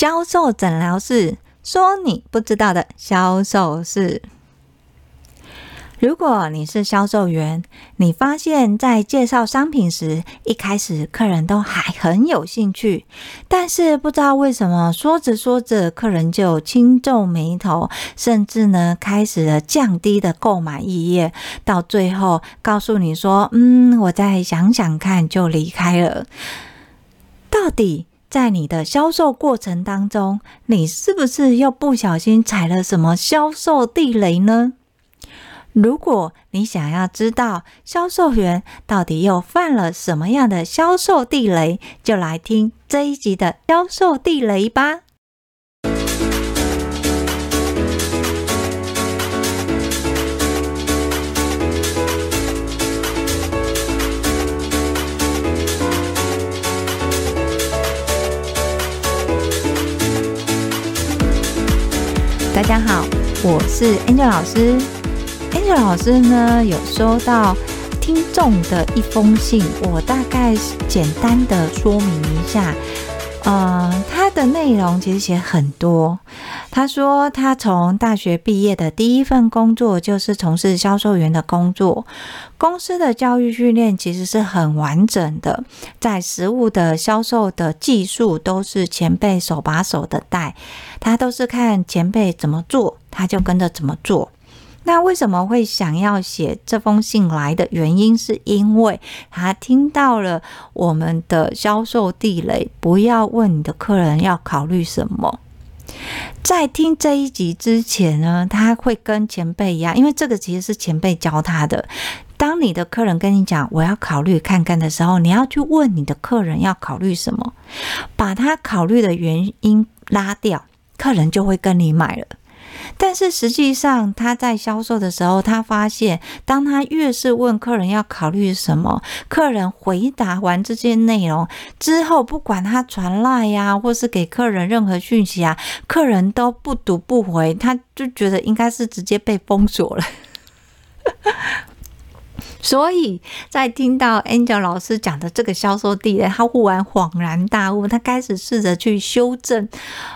销售诊疗室，说你不知道的销售事。如果你是销售员，你发现，在介绍商品时，一开始客人都还很有兴趣，但是不知道为什么，说着说着，客人就轻皱眉头，甚至呢，开始了降低的购买意愿，到最后告诉你说：“嗯，我再想想看”，就离开了。到底在你的销售过程当中，你是不是又不小心踩了什么销售地雷呢？如果你想要知道销售员到底又犯了什么样的销售地雷，就来听这一集的销售地雷吧。大家好，我是 Angel 老师。Angel 老师呢，有收到听众的一封信，我大概简单的说明一下。呃，它的内容其实写很多。他说他从大学毕业的第一份工作就是从事销售员的工作，公司的教育训练其实是很完整的，在实物的销售的技术都是前辈手把手的带，他都是看前辈怎么做，他就跟着怎么做。那为什么会想要写这封信来的原因，是因为他听到了我们的销售地雷，不要问你的客人要考虑什么。在听这一集之前呢，他会跟前辈一样，因为这个其实是前辈教他的。当你的客人跟你讲我要考虑看看的时候，你要去问你的客人要考虑什么，把他考虑的原因拉掉，客人就会跟你买了。但是实际上，他在销售的时候，他发现，当他越是问客人要考虑什么，客人回答完这些内容之后，不管他传赖呀，或是给客人任何讯息啊，客人都不读不回，他就觉得应该是直接被封锁了。所以在听到 Angel 老师讲的这个销售地雷，他忽然恍然大悟，他开始试着去修正。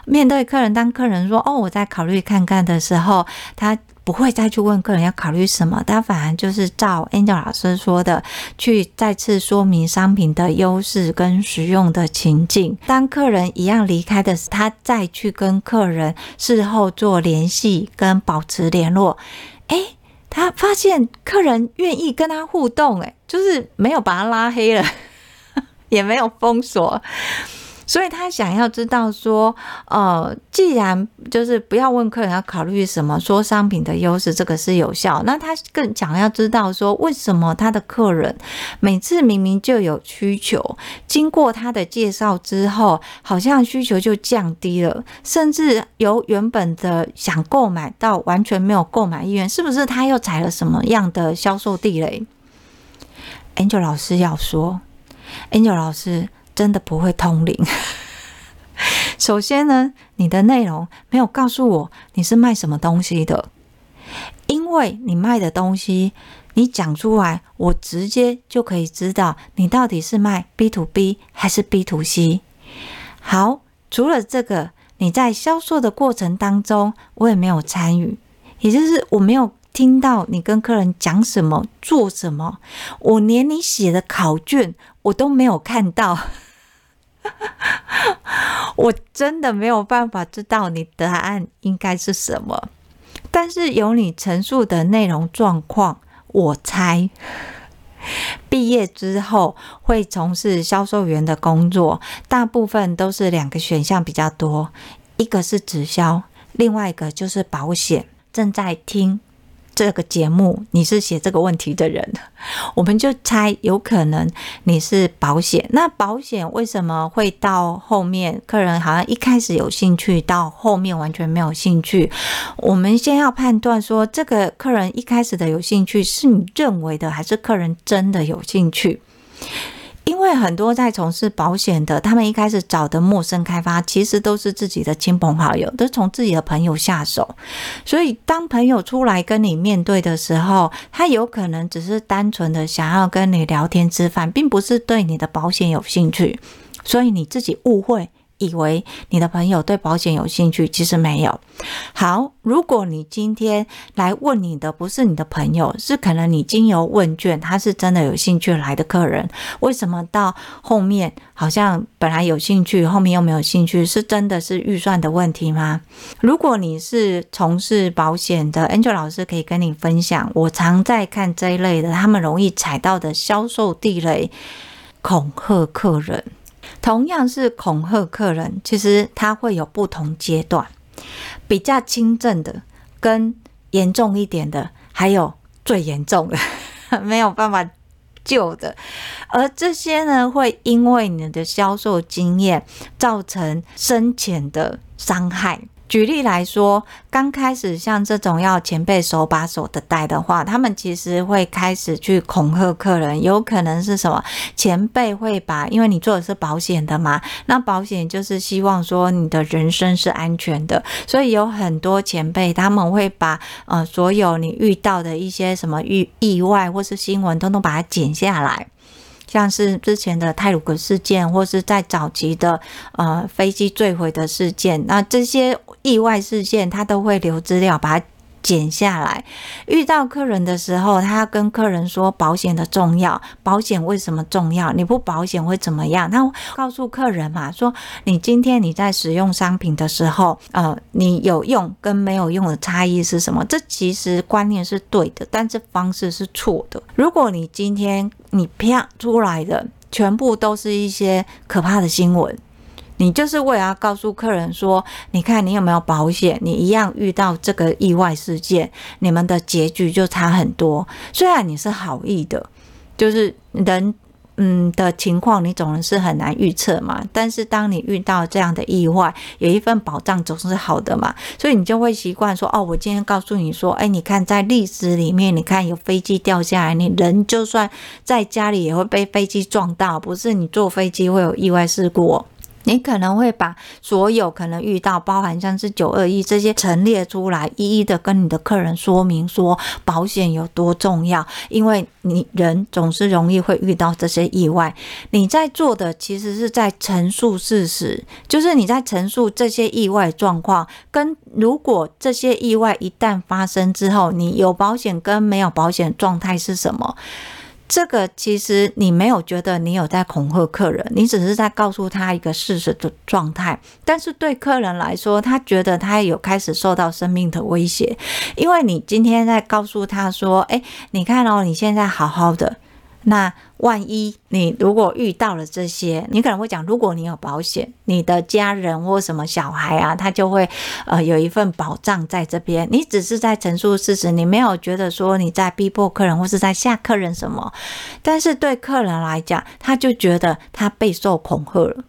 面对客人，当客人说“哦，我再考虑看看”的时候，他不会再去问客人要考虑什么，他反而就是照 Angel 老师说的，去再次说明商品的优势跟实用的情境。当客人一样离开的时候，他再去跟客人事后做联系跟保持联络。诶。他发现客人愿意跟他互动，哎，就是没有把他拉黑了，也没有封锁。所以他想要知道说，呃，既然就是不要问客人要考虑什么，说商品的优势，这个是有效。那他更想要知道说，为什么他的客人每次明明就有需求，经过他的介绍之后，好像需求就降低了，甚至由原本的想购买到完全没有购买意愿，是不是他又踩了什么样的销售地雷？Angel 老师要说，Angel 老师。真的不会通灵。首先呢，你的内容没有告诉我你是卖什么东西的，因为你卖的东西你讲出来，我直接就可以知道你到底是卖 B to B 还是 B to C。好，除了这个，你在销售的过程当中，我也没有参与，也就是我没有听到你跟客人讲什么、做什么，我连你写的考卷我都没有看到。我真的没有办法知道你答案应该是什么，但是有你陈述的内容状况，我猜毕业之后会从事销售员的工作，大部分都是两个选项比较多，一个是直销，另外一个就是保险。正在听。这个节目，你是写这个问题的人，我们就猜有可能你是保险。那保险为什么会到后面客人好像一开始有兴趣，到后面完全没有兴趣？我们先要判断说，这个客人一开始的有兴趣是你认为的，还是客人真的有兴趣？因为很多在从事保险的，他们一开始找的陌生开发，其实都是自己的亲朋好友，都是从自己的朋友下手。所以，当朋友出来跟你面对的时候，他有可能只是单纯的想要跟你聊天吃饭，并不是对你的保险有兴趣。所以你自己误会，以为你的朋友对保险有兴趣，其实没有。好，如果你今天来问你的不是你的朋友，是可能你经由问卷，他是真的有兴趣来的客人，为什么到后面好像本来有兴趣，后面又没有兴趣？是真的是预算的问题吗？如果你是从事保险的，Angel 老师可以跟你分享，我常在看这一类的，他们容易踩到的销售地雷，恐吓客人。同样是恐吓客人，其实他会有不同阶段。比较轻症的，跟严重一点的，还有最严重的，没有办法救的，而这些呢，会因为你的销售经验造成深浅的伤害。举例来说，刚开始像这种要前辈手把手的带的话，他们其实会开始去恐吓客人，有可能是什么？前辈会把，因为你做的是保险的嘛，那保险就是希望说你的人身是安全的，所以有很多前辈他们会把呃所有你遇到的一些什么意意外或是新闻，通通把它剪下来。像是之前的泰鲁格事件，或是在早期的呃飞机坠毁的事件，那这些意外事件，他都会留资料，把它剪下来。遇到客人的时候，他要跟客人说保险的重要，保险为什么重要？你不保险会怎么样？他告诉客人嘛，说你今天你在使用商品的时候，呃，你有用跟没有用的差异是什么？这其实观念是对的，但是方式是错的。如果你今天你啪出来的全部都是一些可怕的新闻，你就是为了要告诉客人说，你看你有没有保险，你一样遇到这个意外事件，你们的结局就差很多。虽然你是好意的，就是人。嗯的情况，你总是很难预测嘛。但是当你遇到这样的意外，有一份保障总是好的嘛。所以你就会习惯说：“哦，我今天告诉你说，哎，你看在历史里面，你看有飞机掉下来，你人就算在家里也会被飞机撞到，不是你坐飞机会有意外事故。”你可能会把所有可能遇到，包含像是九二一这些陈列出来，一一的跟你的客人说明说保险有多重要，因为你人总是容易会遇到这些意外。你在做的其实是在陈述事实，就是你在陈述这些意外状况，跟如果这些意外一旦发生之后，你有保险跟没有保险状态是什么？这个其实你没有觉得你有在恐吓客人，你只是在告诉他一个事实的状态。但是对客人来说，他觉得他有开始受到生命的威胁，因为你今天在告诉他说：“哎，你看哦，你现在好好的。”那万一你如果遇到了这些，你可能会讲，如果你有保险，你的家人或什么小孩啊，他就会呃有一份保障在这边。你只是在陈述事实，你没有觉得说你在逼迫客人或是在吓客人什么。但是对客人来讲，他就觉得他备受恐吓了。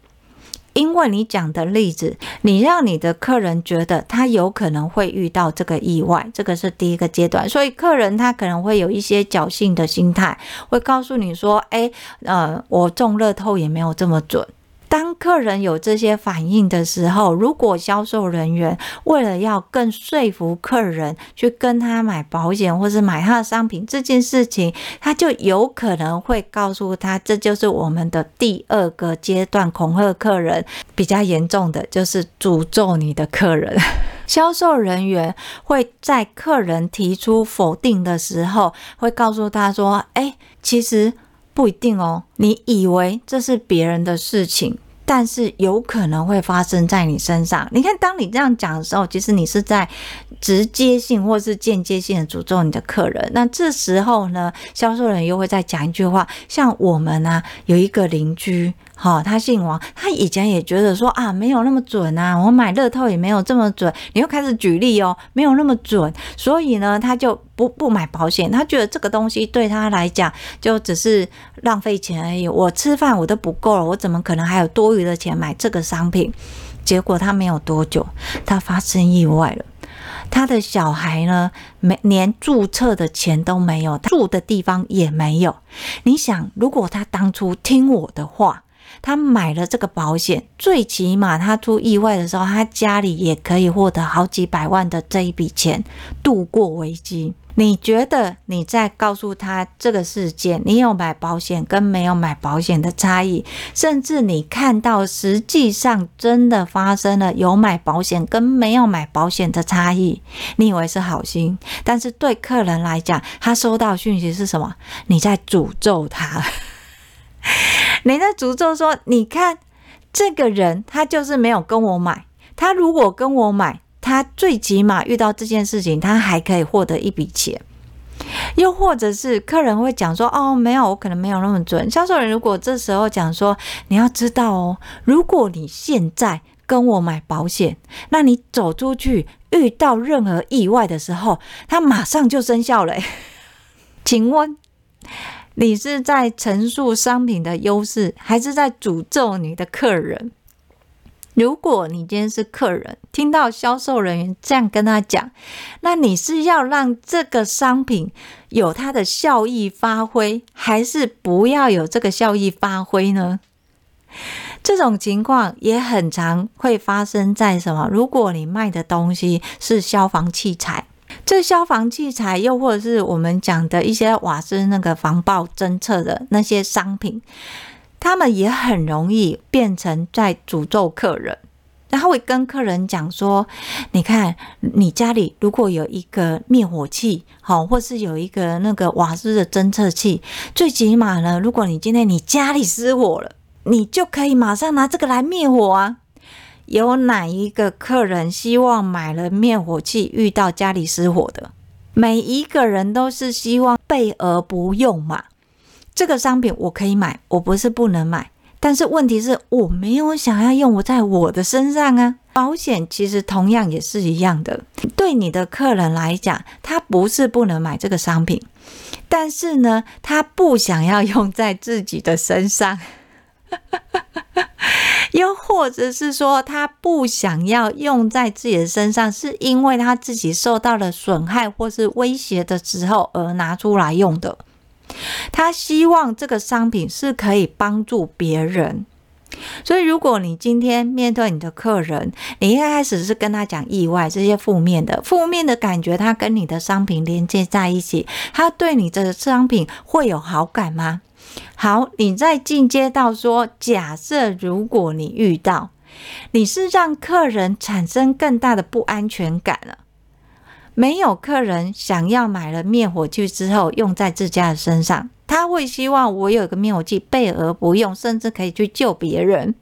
因为你讲的例子，你让你的客人觉得他有可能会遇到这个意外，这个是第一个阶段，所以客人他可能会有一些侥幸的心态，会告诉你说：“诶，呃，我中乐透也没有这么准。”当客人有这些反应的时候，如果销售人员为了要更说服客人去跟他买保险或是买他的商品这件事情，他就有可能会告诉他，这就是我们的第二个阶段，恐吓客人。比较严重的就是诅咒你的客人。销售人员会在客人提出否定的时候，会告诉他说：“哎，其实不一定哦，你以为这是别人的事情。”但是有可能会发生在你身上。你看，当你这样讲的时候，其实你是在直接性或是间接性的诅咒你的客人。那这时候呢，销售人员又会再讲一句话，像我们呢、有一个邻居。好，他姓王，他以前也觉得说啊，没有那么准啊，我买乐透也没有这么准。你又开始举例哦，没有那么准，所以呢，他就不不买保险。他觉得这个东西对他来讲就只是浪费钱而已。我吃饭我都不够了，我怎么可能还有多余的钱买这个商品？结果他没有多久，他发生意外了。他的小孩呢，没连注册的钱都没有，住的地方也没有。你想，如果他当初听我的话，他买了这个保险，最起码他出意外的时候，他家里也可以获得好几百万的这一笔钱，度过危机。你觉得你在告诉他这个世界，你有买保险跟没有买保险的差异，甚至你看到实际上真的发生了有买保险跟没有买保险的差异，你以为是好心，但是对客人来讲，他收到讯息是什么？你在诅咒他，你在诅咒说，你看这个人他就是没有跟我买，他如果跟我买。他最起码遇到这件事情，他还可以获得一笔钱。又或者是客人会讲说：“哦，没有，我可能没有那么准。”销售人如果这时候讲说：“你要知道哦，如果你现在跟我买保险，那你走出去遇到任何意外的时候，它马上就生效了。”请问你是在陈述商品的优势，还是在诅咒你的客人？如果你今天是客人，听到销售人员这样跟他讲，那你是要让这个商品有它的效益发挥，还是不要有这个效益发挥呢？这种情况也很常会发生在什么？如果你卖的东西是消防器材，这消防器材又或者是我们讲的一些瓦斯那个防爆侦测的那些商品。他们也很容易变成在诅咒客人，然后会跟客人讲说：“你看，你家里如果有一个灭火器，好，或是有一个那个瓦斯的侦测器，最起码呢，如果你今天你家里失火了，你就可以马上拿这个来灭火啊。有哪一个客人希望买了灭火器遇到家里失火的？每一个人都是希望备而不用嘛。”这个商品我可以买，我不是不能买，但是问题是我没有想要用我在我的身上啊。保险其实同样也是一样的，对你的客人来讲，他不是不能买这个商品，但是呢，他不想要用在自己的身上，又或者是说他不想要用在自己的身上，是因为他自己受到了损害或是威胁的时候而拿出来用的。他希望这个商品是可以帮助别人，所以如果你今天面对你的客人，你一开始是跟他讲意外这些负面的、负面的感觉，他跟你的商品连接在一起，他对你的商品会有好感吗？好，你再进阶到说，假设如果你遇到，你是让客人产生更大的不安全感了。没有客人想要买了灭火器之后用在自家的身上，他会希望我有一个灭火器备而不用，甚至可以去救别人。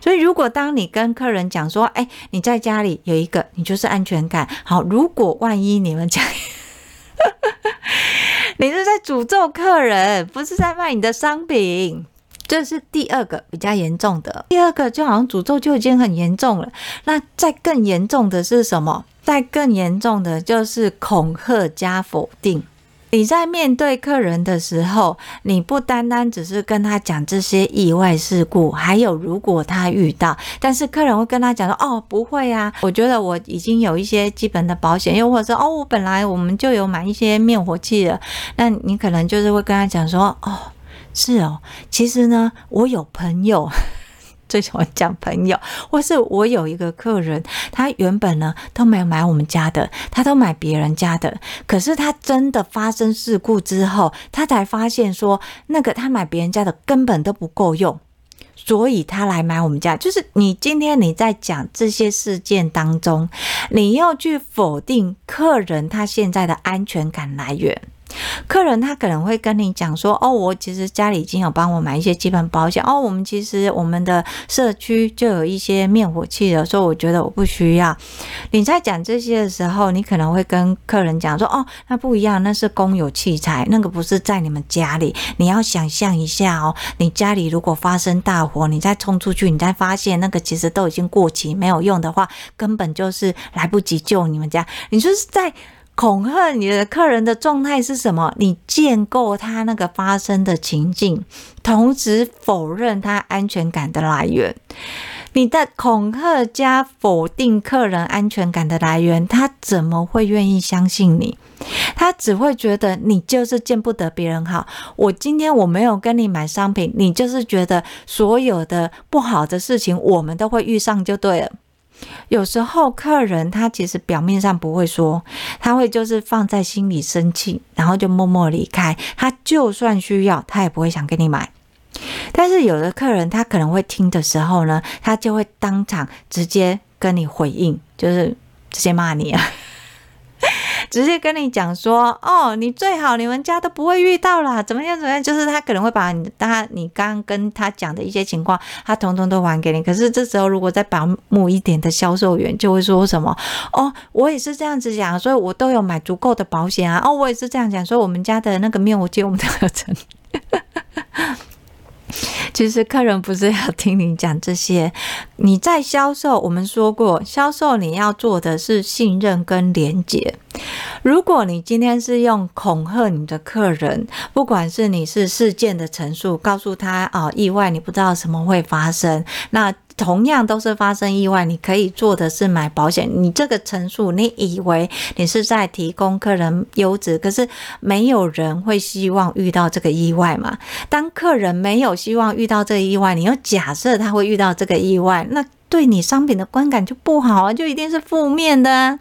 所以，如果当你跟客人讲说：“哎，你在家里有一个，你就是安全感。”好，如果万一你们讲，你是在诅咒客人，不是在卖你的商品，这是第二个比较严重的。第二个就好像诅咒就已经很严重了，那再更严重的是什么？再更严重的就是恐吓加否定。你在面对客人的时候，你不单单只是跟他讲这些意外事故，还有如果他遇到，但是客人会跟他讲说：“哦，不会啊，我觉得我已经有一些基本的保险，又或者说哦，我本来我们就有买一些灭火器了。”那你可能就是会跟他讲说：“哦，是哦，其实呢，我有朋友。”最喜欢讲朋友，或是我有一个客人，他原本呢都没有买我们家的，他都买别人家的。可是他真的发生事故之后，他才发现说，那个他买别人家的根本都不够用，所以他来买我们家。就是你今天你在讲这些事件当中，你要去否定客人他现在的安全感来源。客人他可能会跟你讲说：“哦，我其实家里已经有帮我买一些基本保险。哦，我们其实我们的社区就有一些灭火器了，所以我觉得我不需要。”你在讲这些的时候，你可能会跟客人讲说：“哦，那不一样，那是公有器材，那个不是在你们家里。你要想象一下哦，你家里如果发生大火，你再冲出去，你再发现那个其实都已经过期没有用的话，根本就是来不及救你们家。你就是在。”恐吓你的客人的状态是什么？你建构他那个发生的情境，同时否认他安全感的来源。你的恐吓加否定客人安全感的来源，他怎么会愿意相信你？他只会觉得你就是见不得别人好。我今天我没有跟你买商品，你就是觉得所有的不好的事情我们都会遇上就对了。有时候客人他其实表面上不会说，他会就是放在心里生气，然后就默默离开。他就算需要，他也不会想给你买。但是有的客人他可能会听的时候呢，他就会当场直接跟你回应，就是直接骂你啊。直接跟你讲说，哦，你最好你们家都不会遇到啦，怎么样怎么样？就是他可能会把你他你刚跟他讲的一些情况，他统统都还给你。可是这时候如果再保姆一点的销售员就会说什么，哦，我也是这样子讲，所以我都有买足够的保险啊。哦，我也是这样讲，所以我们家的那个灭火器我们都有 成。其实客人不是要听你讲这些，你在销售，我们说过，销售你要做的是信任跟连接。如果你今天是用恐吓你的客人，不管是你是事件的陈述，告诉他啊，意外你不知道什么会发生，那。同样都是发生意外，你可以做的是买保险。你这个陈述，你以为你是在提供客人优质，可是没有人会希望遇到这个意外嘛？当客人没有希望遇到这个意外，你又假设他会遇到这个意外，那对你商品的观感就不好啊，就一定是负面的。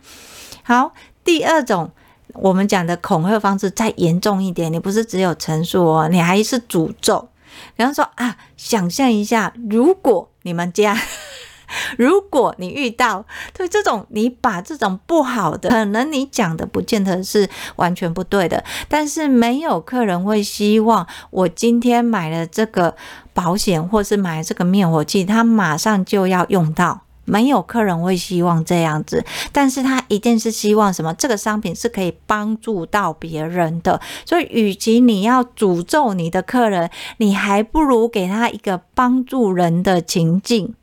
好，第二种我们讲的恐吓方式再严重一点，你不是只有陈述哦，你还是诅咒。比方说啊，想象一下，如果你们家，如果你遇到对这种，你把这种不好的，可能你讲的不见得是完全不对的，但是没有客人会希望我今天买了这个保险，或是买这个灭火器，他马上就要用到。没有客人会希望这样子，但是他一定是希望什么？这个商品是可以帮助到别人的，所以与其你要诅咒你的客人，你还不如给他一个帮助人的情境。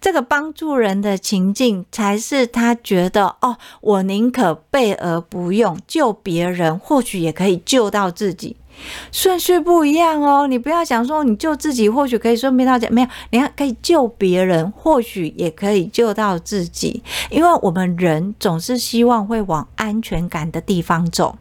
这个帮助人的情境才是他觉得哦，我宁可备而不用，救别人或许也可以救到自己。顺序不一样哦，你不要想说你救自己，或许可以顺便到家，没有，你看可以救别人，或许也可以救到自己，因为我们人总是希望会往安全感的地方走。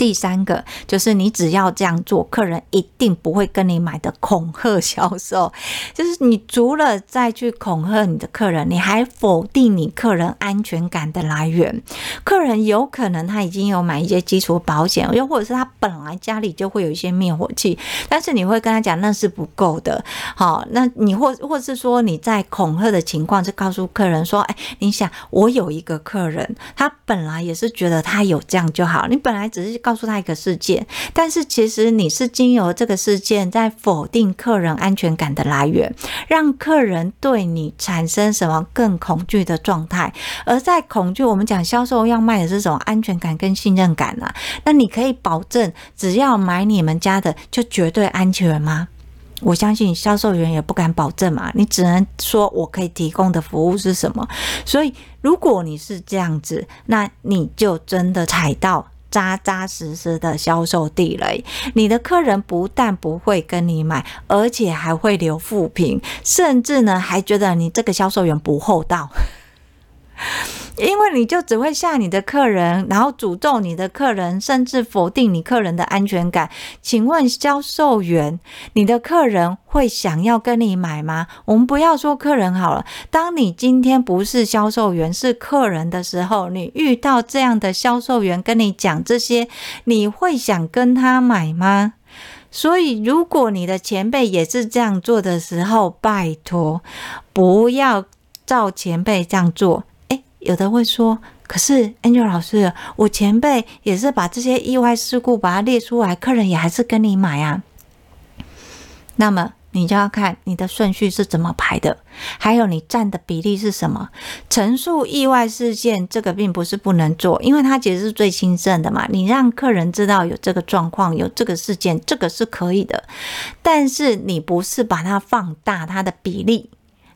第三个就是你只要这样做，客人一定不会跟你买的恐吓销售，就是你除了再去恐吓你的客人，你还否定你客人安全感的来源。客人有可能他已经有买一些基础保险，又或者是他本来家里就会有一些灭火器，但是你会跟他讲那是不够的。好，那你或或是说你在恐吓的情况，就告诉客人说：“哎，你想我有一个客人，他本来也是觉得他有这样就好，你本来只是告。”告诉他一个事件，但是其实你是经由这个事件在否定客人安全感的来源，让客人对你产生什么更恐惧的状态。而在恐惧，我们讲销售要卖的是什么安全感跟信任感啊？那你可以保证，只要买你们家的就绝对安全吗？我相信销售员也不敢保证嘛，你只能说我可以提供的服务是什么。所以，如果你是这样子，那你就真的踩到。扎扎实实的销售地雷，你的客人不但不会跟你买，而且还会留负评，甚至呢还觉得你这个销售员不厚道。因为你就只会吓你的客人，然后诅咒你的客人，甚至否定你客人的安全感。请问销售员，你的客人会想要跟你买吗？我们不要说客人好了，当你今天不是销售员，是客人的时候，你遇到这样的销售员跟你讲这些，你会想跟他买吗？所以，如果你的前辈也是这样做的时候，拜托不要照前辈这样做。有的会说，可是 Angel 老师，我前辈也是把这些意外事故把它列出来，客人也还是跟你买啊。那么你就要看你的顺序是怎么排的，还有你占的比例是什么。陈述意外事件这个并不是不能做，因为它其实是最亲政的嘛。你让客人知道有这个状况，有这个事件，这个是可以的。但是你不是把它放大它的比例。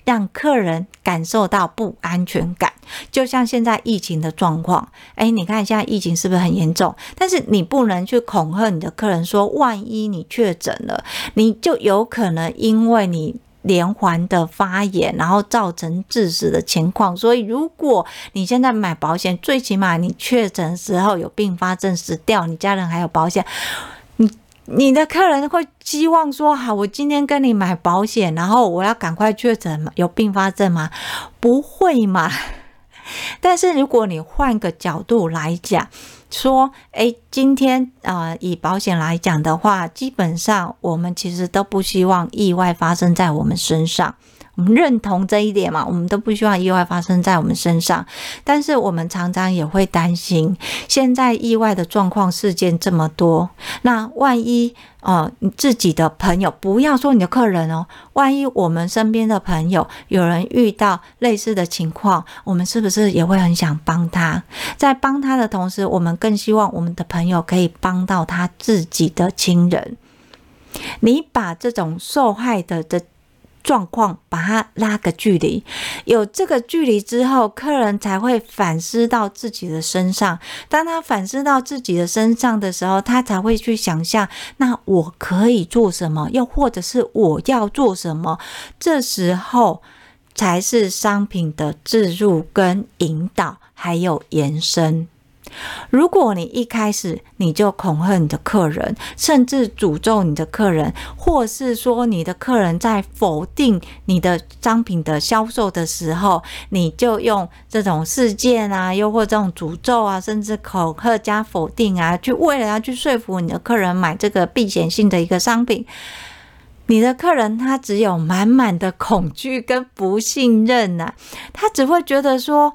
让客人感受到不安全感，就像现在疫情的状况，诶，你看现在疫情是不是很严重？但是你不能去恐吓你的客人说，万一你确诊了，你就有可能因为你连环的发炎，然后造成致死的情况。所以，如果你现在买保险，最起码你确诊时候有并发症死掉，你家人还有保险，你的客人会希望说：好，我今天跟你买保险，然后我要赶快确诊有并发症吗？不会嘛。但是如果你换个角度来讲，说，诶，今天啊、以保险来讲的话，基本上我们其实都不希望意外发生在我们身上。我们认同这一点嘛，我们都不希望意外发生在我们身上。但是我们常常也会担心，现在意外的状况事件这么多，那万一哦，你自己的朋友，不要说你的客人哦，万一我们身边的朋友有人遇到类似的情况，我们是不是也会很想帮他？在帮他的同时，我们更希望我们的朋友可以帮到他自己的亲人。你把这种受害的的。状况，把它拉个距离，有这个距离之后，客人才会反思到自己的身上。当他反思到自己的身上的时候，他才会去想象，那我可以做什么，又或者是我要做什么。这时候才是商品的置入跟引导，还有延伸。如果你一开始你就恐吓你的客人，甚至诅咒你的客人，或是说你的客人在否定你的商品的销售的时候，你就用这种事件啊，又或这种诅咒啊，甚至恐吓加否定啊，去为了要去说服你的客人买这个避险性的一个商品，你的客人他只有满满的恐惧跟不信任呐、啊，他只会觉得说。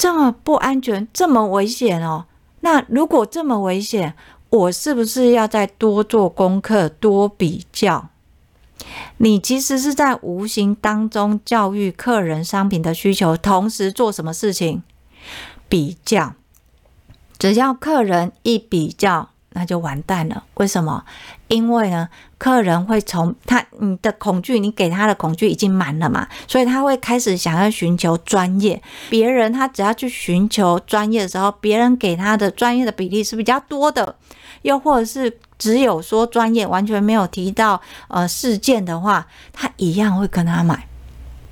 这么不安全，这么危险哦。那如果这么危险，我是不是要再多做功课、多比较？你其实是在无形当中教育客人商品的需求，同时做什么事情？比较。只要客人一比较。那就完蛋了。为什么？因为呢，客人会从他你的恐惧，你给他的恐惧已经满了嘛，所以他会开始想要寻求专业。别人他只要去寻求专业的时候，别人给他的专业的比例是比较多的，又或者是只有说专业，完全没有提到呃事件的话，他一样会跟他买。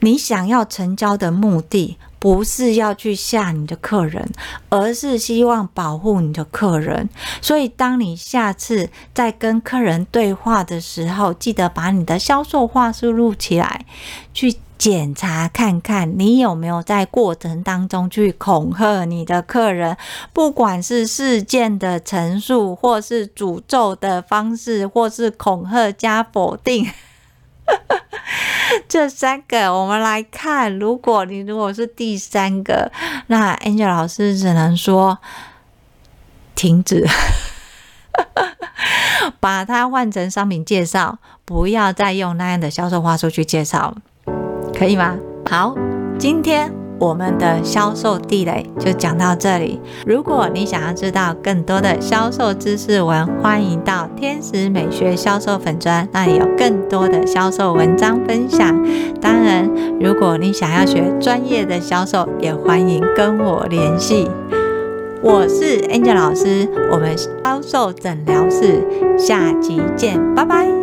你想要成交的目的，不是要去吓你的客人，而是希望保护你的客人。所以，当你下次在跟客人对话的时候，记得把你的销售话术录起来，去检查看看你有没有在过程当中去恐吓你的客人，不管是事件的陈述，或是诅咒的方式，或是恐吓加否定。这三个，我们来看。如果你如果是第三个，那 Angel 老师只能说停止，把它换成商品介绍，不要再用那样的销售话术去介绍，可以吗？好，今天。我们的销售地雷就讲到这里。如果你想要知道更多的销售知识文，欢迎到天使美学销售粉专，那里有更多的销售文章分享。当然，如果你想要学专业的销售，也欢迎跟我联系。我是 Angel 老师，我们销售诊疗室，下集见，拜拜。